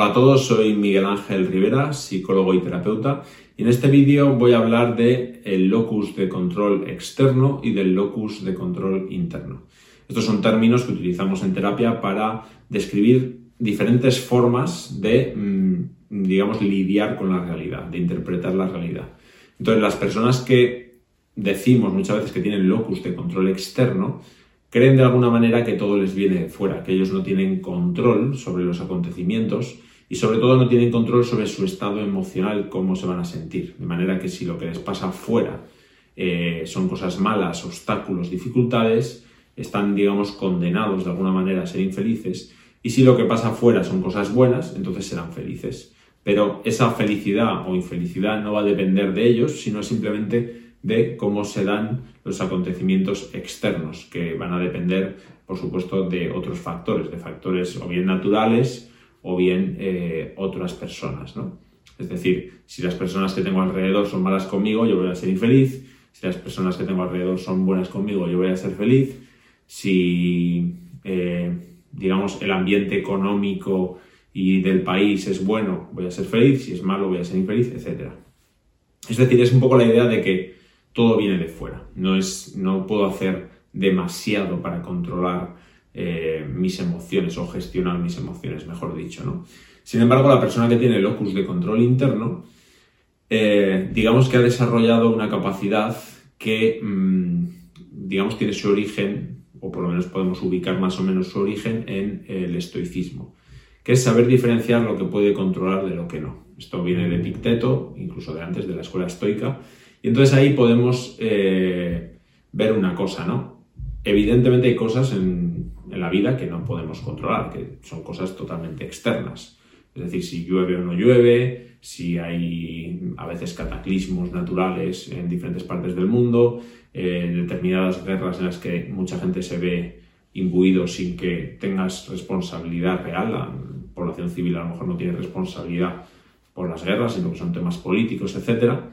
Hola a todos, soy Miguel Ángel Rivera, psicólogo y terapeuta, y en este vídeo voy a hablar de el locus de control externo y del locus de control interno. Estos son términos que utilizamos en terapia para describir diferentes formas de, mm, digamos, lidiar con la realidad, de interpretar la realidad. Entonces, las personas que decimos muchas veces que tienen locus de control externo, creen de alguna manera que todo les viene de fuera, que ellos no tienen control sobre los acontecimientos y sobre todo no tienen control sobre su estado emocional, cómo se van a sentir. De manera que si lo que les pasa fuera eh, son cosas malas, obstáculos, dificultades, están, digamos, condenados de alguna manera a ser infelices. Y si lo que pasa fuera son cosas buenas, entonces serán felices. Pero esa felicidad o infelicidad no va a depender de ellos, sino simplemente de cómo se dan los acontecimientos externos, que van a depender, por supuesto, de otros factores, de factores o bien naturales o bien eh, otras personas. ¿no? Es decir, si las personas que tengo alrededor son malas conmigo, yo voy a ser infeliz. Si las personas que tengo alrededor son buenas conmigo, yo voy a ser feliz. Si, eh, digamos, el ambiente económico y del país es bueno, voy a ser feliz. Si es malo, voy a ser infeliz, etc. Es decir, es un poco la idea de que todo viene de fuera. No, es, no puedo hacer demasiado para controlar eh, mis emociones o gestionar mis emociones, mejor dicho. ¿no? Sin embargo, la persona que tiene locus de control interno, eh, digamos que ha desarrollado una capacidad que, mm, digamos, tiene su origen, o por lo menos podemos ubicar más o menos su origen en el estoicismo, que es saber diferenciar lo que puede controlar de lo que no. Esto viene de Picteto, incluso de antes de la escuela estoica, y entonces ahí podemos eh, ver una cosa, ¿no? Evidentemente hay cosas en, la vida que no podemos controlar, que son cosas totalmente externas. Es decir, si llueve o no llueve, si hay a veces cataclismos naturales en diferentes partes del mundo, determinadas guerras en las que mucha gente se ve imbuido sin que tengas responsabilidad real, la población civil a lo mejor no tiene responsabilidad por las guerras, sino que son temas políticos, etcétera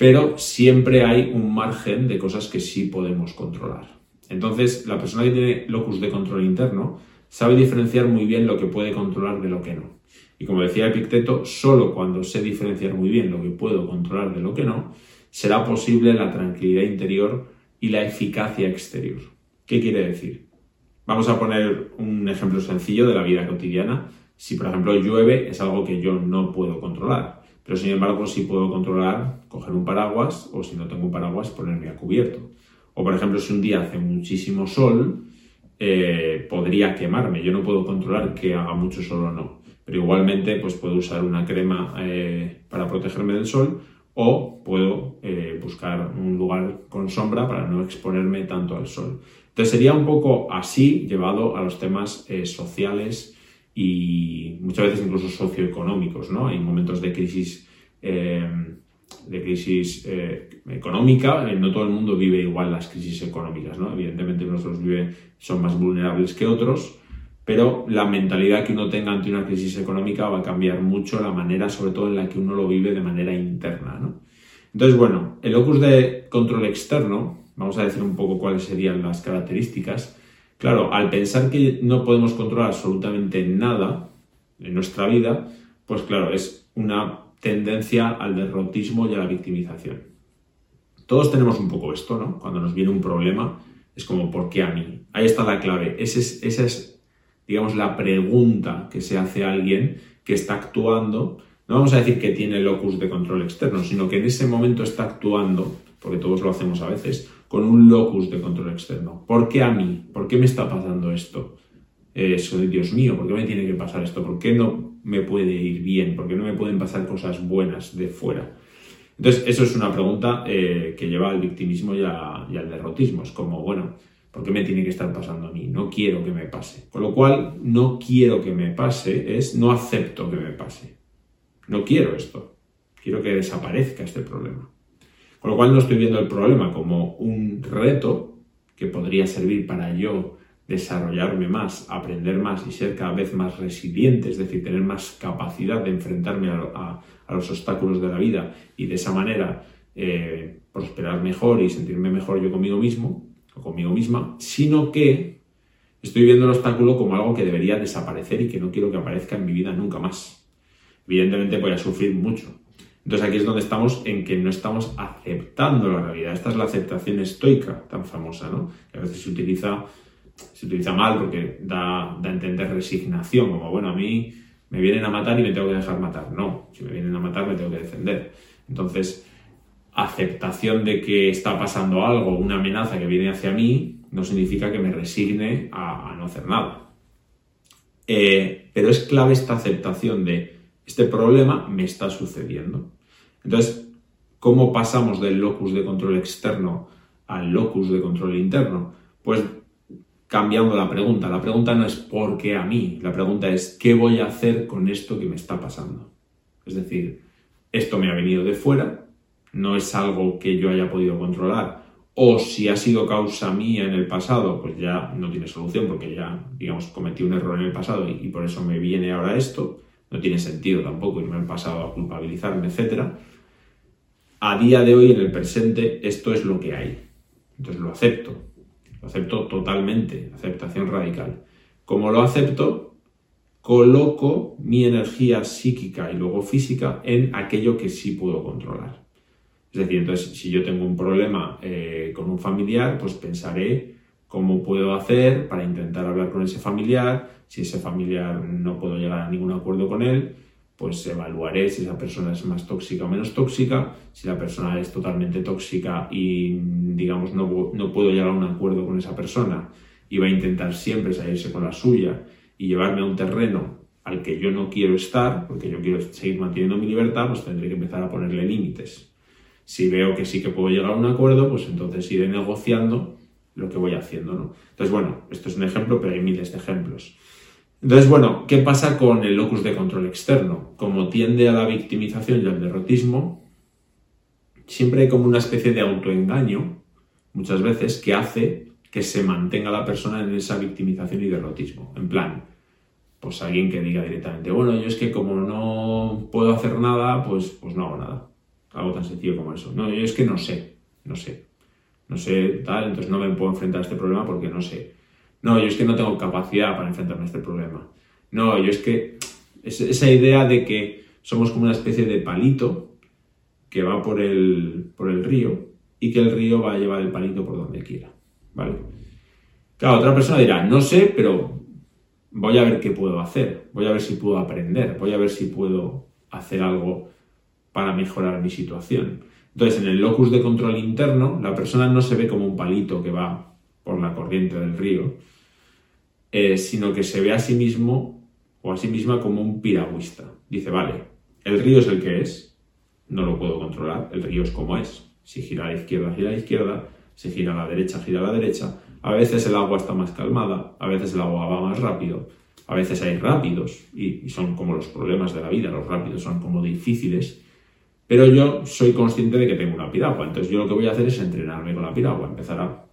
pero siempre hay un margen de cosas que sí podemos controlar. Entonces, la persona que tiene locus de control interno sabe diferenciar muy bien lo que puede controlar de lo que no. Y como decía Epicteto, solo cuando sé diferenciar muy bien lo que puedo controlar de lo que no, será posible la tranquilidad interior y la eficacia exterior. ¿Qué quiere decir? Vamos a poner un ejemplo sencillo de la vida cotidiana. Si, por ejemplo, llueve, es algo que yo no puedo controlar pero sin embargo sí puedo controlar coger un paraguas o si no tengo un paraguas ponerme a cubierto. O por ejemplo si un día hace muchísimo sol, eh, podría quemarme. Yo no puedo controlar que haga mucho sol o no. Pero igualmente pues puedo usar una crema eh, para protegerme del sol o puedo eh, buscar un lugar con sombra para no exponerme tanto al sol. Entonces sería un poco así llevado a los temas sociales y muchas veces incluso socioeconómicos, ¿no? Hay momentos de crisis, de crisis eh, económica, eh, no todo el mundo vive igual las crisis económicas, ¿no? Evidentemente nuestros vive, son más vulnerables que otros, pero la mentalidad que uno tenga ante una crisis económica va a cambiar mucho la manera, sobre todo en la que uno lo vive de manera interna, ¿no? Entonces, bueno, el locus de control externo, vamos a decir un poco cuáles serían las características, Claro, al pensar que no podemos controlar absolutamente nada en nuestra vida, pues claro, es una tendencia al derrotismo y a la victimización. Todos tenemos un poco esto, ¿no? Cuando nos viene un problema, es como, ¿por qué a mí? Ahí está la clave. Esa es, digamos, la pregunta que se hace a alguien que está actuando. No vamos a decir que tiene locus de control externo, sino que en ese momento está actuando, porque todos lo hacemos a veces, con un locus de control externo. ¿Por qué a mí? ¿Por qué me está pasando esto? Eso de Dios mío, ¿por qué me tiene que pasar esto? ¿Por qué no me puede ir bien? ¿Por qué no me pueden pasar cosas buenas de fuera? Entonces, eso es una pregunta eh, que lleva al victimismo y, al derrotismo. Es como, bueno, ¿por qué me tiene que estar pasando a mí? No quiero que me pase. Con lo cual, no quiero que me pase es no acepto que me pase. No quiero esto. Quiero que desaparezca este problema. Con lo cual no estoy viendo el problema como un reto que podría servir para yo desarrollarme más, aprender más y ser cada vez más resiliente, es decir, tener más capacidad de enfrentarme a, los obstáculos de la vida y de esa manera eh, prosperar mejor y sentirme mejor yo conmigo mismo o conmigo misma, sino que Estoy viendo el obstáculo como algo que debería desaparecer y que no quiero que aparezca en mi vida nunca más. Evidentemente voy a sufrir mucho. Entonces aquí es donde estamos en que no estamos aceptando la realidad. Esta es la aceptación estoica tan famosa, ¿no? Que a veces se utiliza, se utiliza mal porque da, da a entender resignación, como bueno, a mí me vienen a matar y me tengo que dejar matar. No, si me vienen a matar me tengo que defender. Entonces, aceptación de que está pasando algo, una amenaza que viene hacia mí, no significa que me resigne a, no hacer nada. Eh, pero es clave esta aceptación de este problema me está sucediendo. Entonces, ¿cómo pasamos del locus de control externo al locus de control interno? Pues cambiando la pregunta. La pregunta no es ¿por qué a mí? La pregunta es ¿qué voy a hacer con esto que me está pasando? Es decir, esto me ha venido de fuera, no es algo que yo haya podido controlar, o si ha sido causa mía en el pasado, pues ya no tiene solución porque ya, digamos, cometí un error en el pasado y, por eso me viene ahora esto, no tiene sentido tampoco irme al pasado a culpabilizarme, etc. A día de hoy, en el presente, esto es lo que hay. Entonces lo acepto, lo acepto totalmente, aceptación radical. Como lo acepto, coloco mi energía psíquica y luego física en aquello que sí puedo controlar. Es decir, entonces, si yo tengo un problema eh, con un familiar, pues pensaré cómo puedo hacer para intentar hablar con ese familiar. Si ese familiar no puedo llegar a ningún acuerdo con él, pues evaluaré si esa persona es más tóxica o menos tóxica. Si la persona es totalmente tóxica y, digamos, no, no puedo llegar a un acuerdo con esa persona y va a intentar siempre salirse con la suya y llevarme a un terreno al que yo no quiero estar, porque yo quiero seguir manteniendo mi libertad, pues tendré que empezar a ponerle límites. Si veo que sí que puedo llegar a un acuerdo, pues entonces iré negociando lo que voy haciendo, ¿no? Entonces, bueno, esto es un ejemplo, pero hay miles de ejemplos. Entonces, bueno, ¿qué pasa con el locus de control externo? Como tiende a la victimización y al derrotismo, siempre hay como una especie de autoengaño, muchas veces, que hace que se mantenga la persona en esa victimización y derrotismo. En plan, pues alguien que diga directamente, bueno, yo es que como no puedo hacer nada, pues, pues no hago nada. Algo tan sencillo como eso. No, yo es que no sé, no sé. No sé tal, entonces no me puedo enfrentar a este problema porque no sé. No, yo es que no tengo capacidad para enfrentarme a este problema. No, yo es que esa idea de que somos como una especie de palito que va por el, por el río y que el río va a llevar el palito por donde quiera. ¿Vale? Claro, otra persona dirá, no sé, pero voy a ver qué puedo hacer, voy a ver si puedo aprender, voy a ver si puedo hacer algo para mejorar mi situación. Entonces, en el locus de control interno, la persona no se ve como un palito que va por la corriente del río, eh, sino que se ve a sí mismo o a sí misma como un piragüista. Dice, vale, el río es el que es, no lo puedo controlar, el río es como es. Si gira a la izquierda, gira a la izquierda, si gira a la derecha, gira a la derecha. A veces el agua está más calmada, a veces el agua va más rápido, a veces hay rápidos y son como los problemas de la vida, los rápidos son como difíciles pero yo soy consciente de que tengo una piragua, entonces yo lo que voy a hacer es entrenarme con la piragua, empezar a,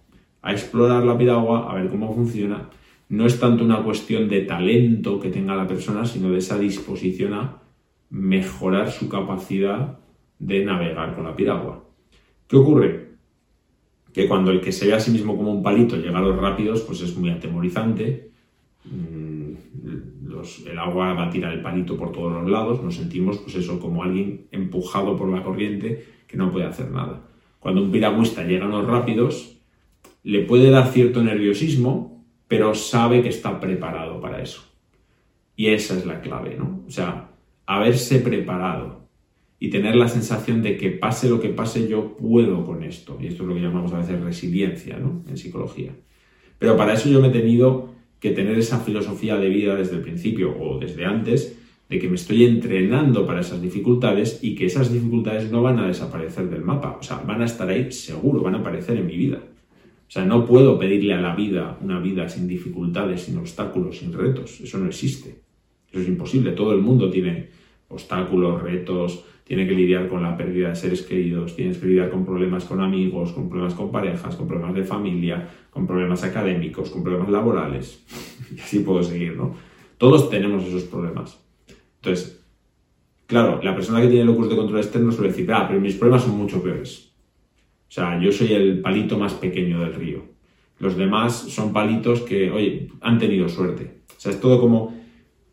explorar la piragua, a ver cómo funciona. No es tanto una cuestión de talento que tenga la persona, sino de esa disposición a mejorar su capacidad de navegar con la piragua. ¿Qué ocurre? Que cuando el que se ve a sí mismo como un palito llega a los rápidos, pues es muy atemorizante. Mm, el agua va a tirar el palito por todos los lados, nos sentimos, pues eso, como alguien empujado por la corriente que no puede hacer nada. Cuando un piragüista llega a los rápidos, le puede dar cierto nerviosismo, pero sabe que está preparado para eso. Y esa es la clave, ¿no? O sea, haberse preparado y tener la sensación de que pase lo que pase, yo puedo con esto. Y esto es lo que llamamos a veces resiliencia, ¿no? En psicología. Pero para eso yo me he tenido que tener esa filosofía de vida desde el principio o desde antes, de que me estoy entrenando para esas dificultades y que esas dificultades no van a desaparecer del mapa, o sea, van a estar ahí seguro, van a aparecer en mi vida. O sea, no puedo pedirle a la vida una vida sin dificultades, sin obstáculos, sin retos, eso no existe. Eso es imposible, todo el mundo tiene obstáculos, retos, tiene que lidiar con la pérdida de seres queridos, tienes que lidiar con problemas con amigos, con problemas con parejas, con problemas de familia, con problemas académicos, con problemas laborales. Y así puedo seguir, ¿no? Todos tenemos esos problemas. Entonces, claro, la persona que tiene locus de control externo suele decir, ah, pero mis problemas son mucho peores. O sea, yo soy el palito más pequeño del río. Los demás son palitos que, oye, han tenido suerte. O sea, es todo como,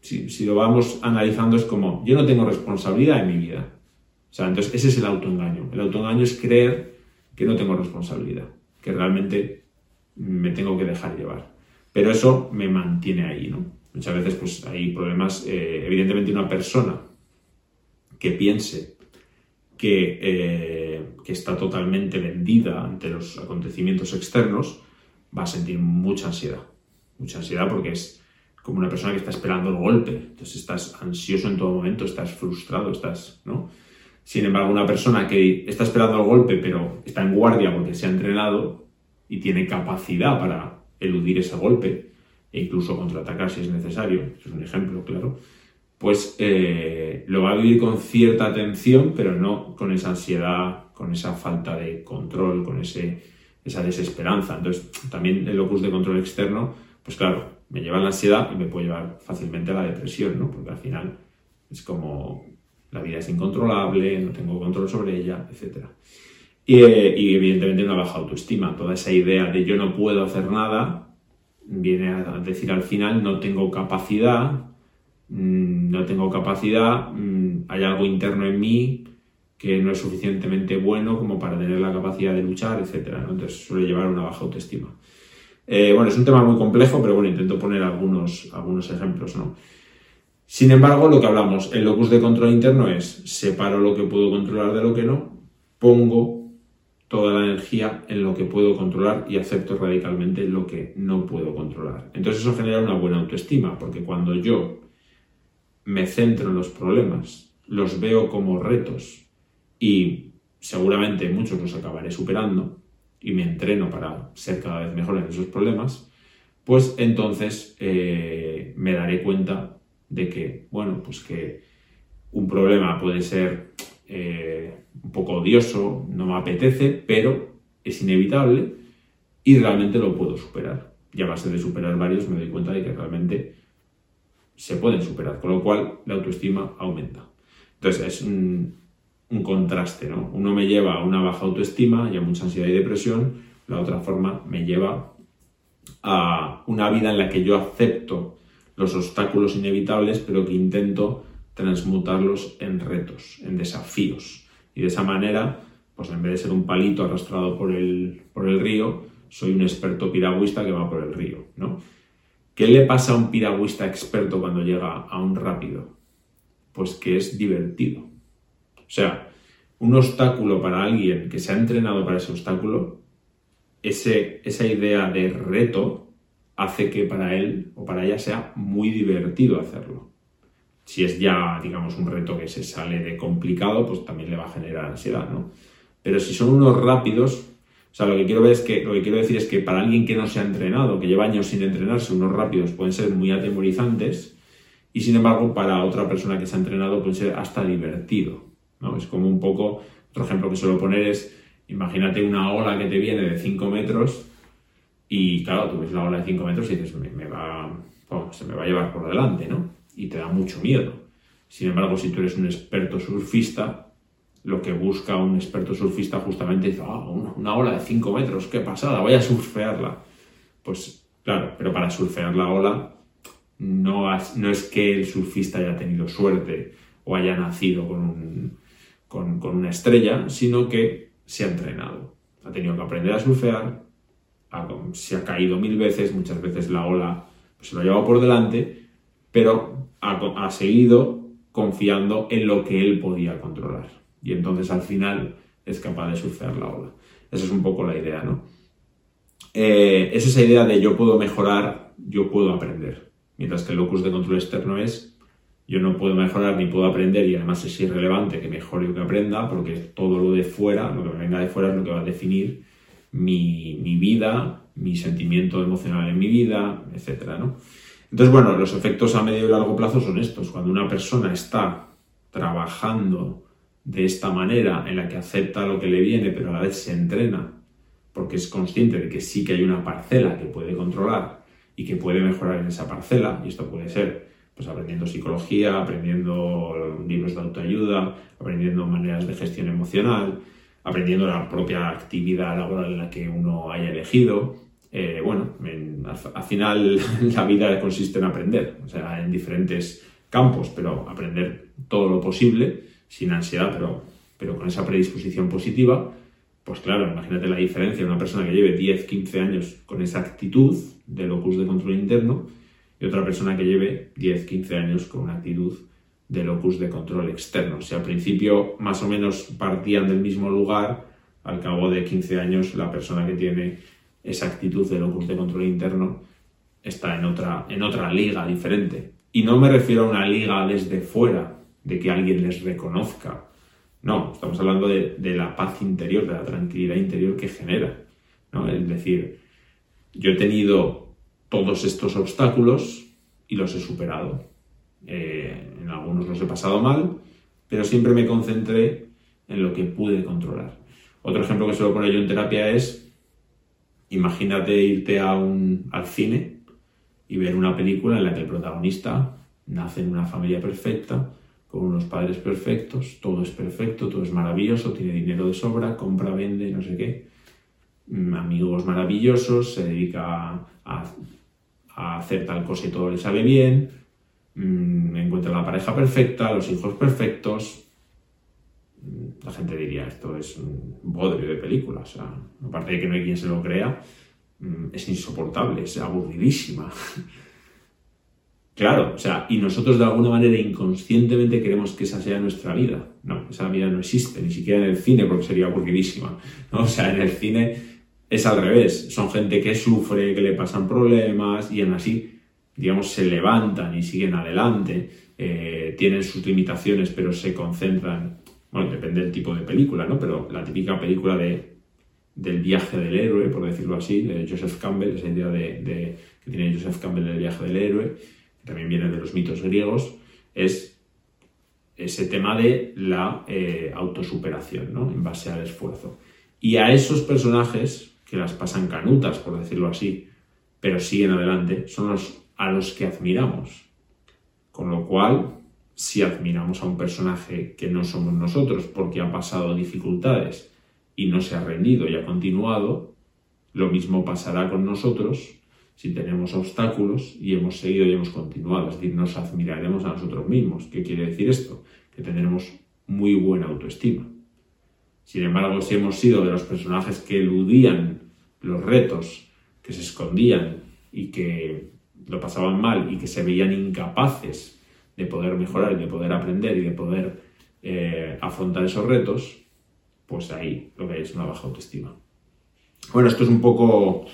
si, lo vamos analizando, es como, yo no tengo responsabilidad en mi vida. O sea, entonces ese es el autoengaño. El autoengaño es creer que no tengo responsabilidad, que realmente me tengo que dejar llevar. Pero eso me mantiene ahí, ¿no? Muchas veces pues hay problemas, eh, evidentemente una persona que piense que, eh, que, está totalmente vendida ante los acontecimientos externos va a sentir mucha ansiedad. Mucha ansiedad porque es como una persona que está esperando el golpe. Entonces estás ansioso en todo momento, estás frustrado, estás, ¿no? Sin embargo, una persona que está esperando el golpe pero está en guardia porque se ha entrenado y tiene capacidad para eludir ese golpe, e incluso contraatacar si es necesario, es un ejemplo, claro, pues eh, lo va a vivir con cierta atención, pero no con esa ansiedad, con esa falta de control, con ese, esa desesperanza. Entonces, también el locus de control externo, pues claro, me lleva a la ansiedad y me puede llevar fácilmente a la depresión, ¿no? Porque al final es como la vida es incontrolable, no tengo control sobre ella, etc. Y, eh, y evidentemente una baja autoestima, toda esa idea de yo no puedo hacer nada, viene a decir al final no tengo capacidad, mm, no tengo capacidad, mm, hay algo interno en mí que no es suficientemente bueno como para tener la capacidad de luchar, etc. Entonces suele llevar una baja autoestima. Eh, bueno, es un tema muy complejo, pero bueno, intento poner algunos, algunos ejemplos, ¿no? Sin embargo, lo que hablamos, el locus de control interno es separo lo que puedo controlar de lo que no, pongo toda la energía en lo que puedo controlar y acepto radicalmente lo que no puedo controlar. Entonces eso genera una buena autoestima, porque cuando yo me centro en los problemas, los veo como retos y seguramente muchos los acabaré superando y me entreno para ser cada vez mejor en esos problemas, pues entonces eh, me daré cuenta de que, bueno, pues que un problema puede ser eh, un poco odioso, no me apetece, pero es inevitable y realmente lo puedo superar. Y a base de superar varios me doy cuenta de que realmente se pueden superar, con lo cual la autoestima aumenta. Entonces es un, contraste, ¿no? Uno me lleva a una baja autoestima y a mucha ansiedad y depresión, la otra forma me lleva a una vida en la que yo acepto los obstáculos inevitables, pero que intento transmutarlos en retos, en desafíos. Y de esa manera, pues en vez de ser un palito arrastrado por el, por el río, soy un experto piragüista que va por el río, ¿no? ¿Qué le pasa a un piragüista experto cuando llega a un rápido? Pues que es divertido. O sea, un obstáculo para alguien que se ha entrenado para ese obstáculo, ese, esa idea de reto hace que para él o para ella sea muy divertido hacerlo si es ya, digamos, un reto que se sale de complicado, pues también le va a generar ansiedad, ¿no? Pero si son unos rápidos, o sea, lo que quiero ver es que, lo que quiero decir es que para alguien que no se ha entrenado, que lleva años sin entrenarse, unos rápidos pueden ser muy atemorizantes, y sin embargo, para otra persona que se ha entrenado puede ser hasta divertido, ¿no? Es como un poco, otro ejemplo que suelo poner es, imagínate una ola que te viene de 5 metros, y claro, tú ves la ola de 5 metros y dices, me, va, se me va a llevar por delante, ¿no? y te da mucho miedo. Sin embargo, si tú eres un experto surfista, lo que busca un experto surfista justamente es ah, una, ola de 5 metros, qué pasada, voy a surfearla. Pues claro, pero para surfear la ola no, no es que el surfista haya tenido suerte o haya nacido con, con, una estrella, sino que se ha entrenado. Ha tenido que aprender a surfear, se ha caído mil veces, muchas veces la ola pues, se lo ha llevado por delante, pero ha, seguido confiando en lo que él podía controlar. Y entonces al final es capaz de surfear la ola. Esa es un poco la idea, ¿no? Eh, es esa idea de yo puedo mejorar, yo puedo aprender. Mientras que el locus de control externo es yo no puedo mejorar ni puedo aprender y además es irrelevante que mejore o que aprenda porque todo lo de fuera, lo que venga de fuera es lo que va a definir mi, mi vida, mi sentimiento emocional en mi vida, etcétera, ¿no? Entonces, bueno, los efectos a medio y largo plazo son estos. Cuando una persona está trabajando de esta manera, en la que acepta lo que le viene, pero a la vez se entrena, porque es consciente de que sí que hay una parcela que puede controlar y que puede mejorar en esa parcela, y esto puede ser pues aprendiendo psicología, aprendiendo libros de autoayuda, aprendiendo maneras de gestión emocional, aprendiendo la propia actividad laboral en la que uno haya elegido, eh, bueno, al, final la vida consiste en aprender, o sea, en diferentes campos, pero aprender todo lo posible, sin ansiedad, pero, pero con esa predisposición positiva, pues claro, imagínate la diferencia de una persona que lleve 10, 15 años con esa actitud de locus de control interno y otra persona que lleve 10, 15 años con una actitud de locus de control externo. Sea, al principio más o menos partían del mismo lugar, al cabo de 15 años la persona que tiene esa actitud de locus de control interno está en otra, en otra liga diferente. Y no me refiero a una liga desde fuera, de que alguien les reconozca. No, estamos hablando de, la paz interior, de la tranquilidad interior que genera. ¿no? Es decir, yo he tenido todos estos obstáculos y los he superado. Eh, en algunos los he pasado mal, pero siempre me concentré en lo que pude controlar. Otro ejemplo que suelo poner yo en terapia es, imagínate irte a un, al cine y ver una película en la que el protagonista nace en una familia perfecta, con unos padres perfectos, todo es perfecto, todo es maravilloso, tiene dinero de sobra, compra, vende, no sé qué, mm, amigos maravillosos, se dedica a, hacer tal cosa y todo le sabe bien, mm, encuentra la pareja perfecta, los hijos perfectos. Mm, la gente diría, esto es un bodrio de película, o sea, aparte de que no hay quien se lo crea, es insoportable, es aburridísima. Claro, o sea, y nosotros de alguna manera inconscientemente queremos que esa sea nuestra vida. No, esa vida no existe, ni siquiera en el cine, porque sería aburridísima. O sea, en el cine es al revés. Son gente que sufre, que le pasan problemas y aún así, digamos, se levantan y siguen adelante. Eh, tienen sus limitaciones, pero se concentran. Bueno, depende del tipo de película, ¿no? Pero la típica película de, del viaje del héroe, por decirlo así, de Joseph Campbell, esa idea de, que tiene Joseph Campbell del viaje del héroe también viene de los mitos griegos, es ese tema de la eh, autosuperación, ¿no? En base al esfuerzo. Y a esos personajes que las pasan canutas, por decirlo así, pero siguen adelante, son los a los que admiramos. Con lo cual, si admiramos a un personaje que no somos nosotros porque ha pasado dificultades y no se ha rendido y ha continuado, lo mismo pasará con nosotros si tenemos obstáculos y hemos seguido y hemos continuado. Es decir, nos admiraremos a nosotros mismos. ¿Qué quiere decir esto? Que tendremos muy buena autoestima. Sin embargo, si hemos sido de los personajes que eludían los retos, que se escondían y que lo pasaban mal y que se veían incapaces de poder mejorar y de poder aprender y de poder eh, afrontar esos retos, pues ahí lo que hay es una baja autoestima. Bueno, esto es un poco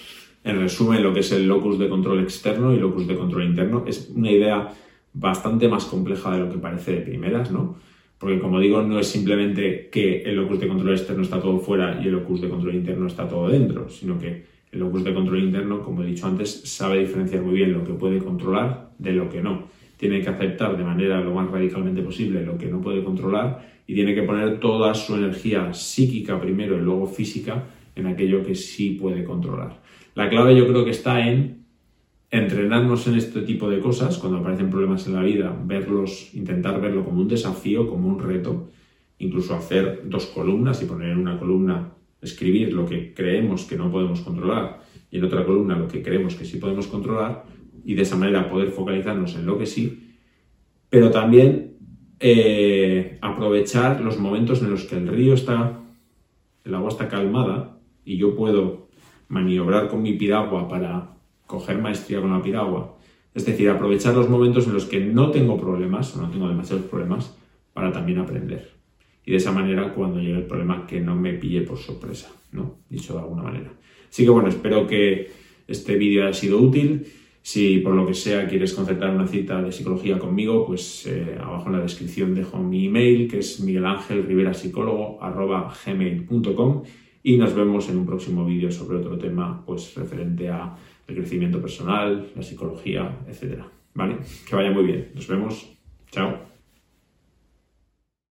en resumen, lo que es el locus de control externo y locus de control interno. Es una idea bastante más compleja de lo que parece de primeras, ¿no? Porque como digo, no es simplemente que el locus de control externo está todo fuera y el locus de control interno está todo dentro, sino que el locus de control interno, como he dicho antes, sabe diferenciar muy bien lo que puede controlar de lo que no. Tiene que aceptar de manera lo más radicalmente posible lo que no puede controlar y tiene que poner toda su energía psíquica primero y luego física en aquello que sí puede controlar. La clave yo creo que está en entrenarnos en este tipo de cosas, cuando aparecen problemas en la vida, verlos, intentar verlo como un desafío, como un reto, incluso hacer dos columnas y poner en una columna, escribir lo que creemos que no podemos controlar y en otra columna lo que creemos que sí podemos controlar y de esa manera poder focalizarnos en lo que sí, pero también eh, aprovechar los momentos en los que el río está, el agua está calmada y yo puedo maniobrar con mi piragua para coger maestría con la piragua. Es decir, aprovechar los momentos en los que no tengo problemas o no tengo demasiados problemas para también aprender. Y de esa manera, cuando llegue el problema, que no me pille por sorpresa, ¿no? Dicho de alguna manera. Así que bueno, espero que este vídeo haya sido útil. Si por lo que sea quieres concertar una cita de psicología conmigo, pues eh, abajo en la descripción dejo mi email, que es miguelangelriverapsicólogo.gmail.com y nos vemos en un próximo vídeo sobre otro tema pues referente a el crecimiento personal, la psicología, etcétera. ¿Vale? Que vaya muy bien. Nos vemos. Chao.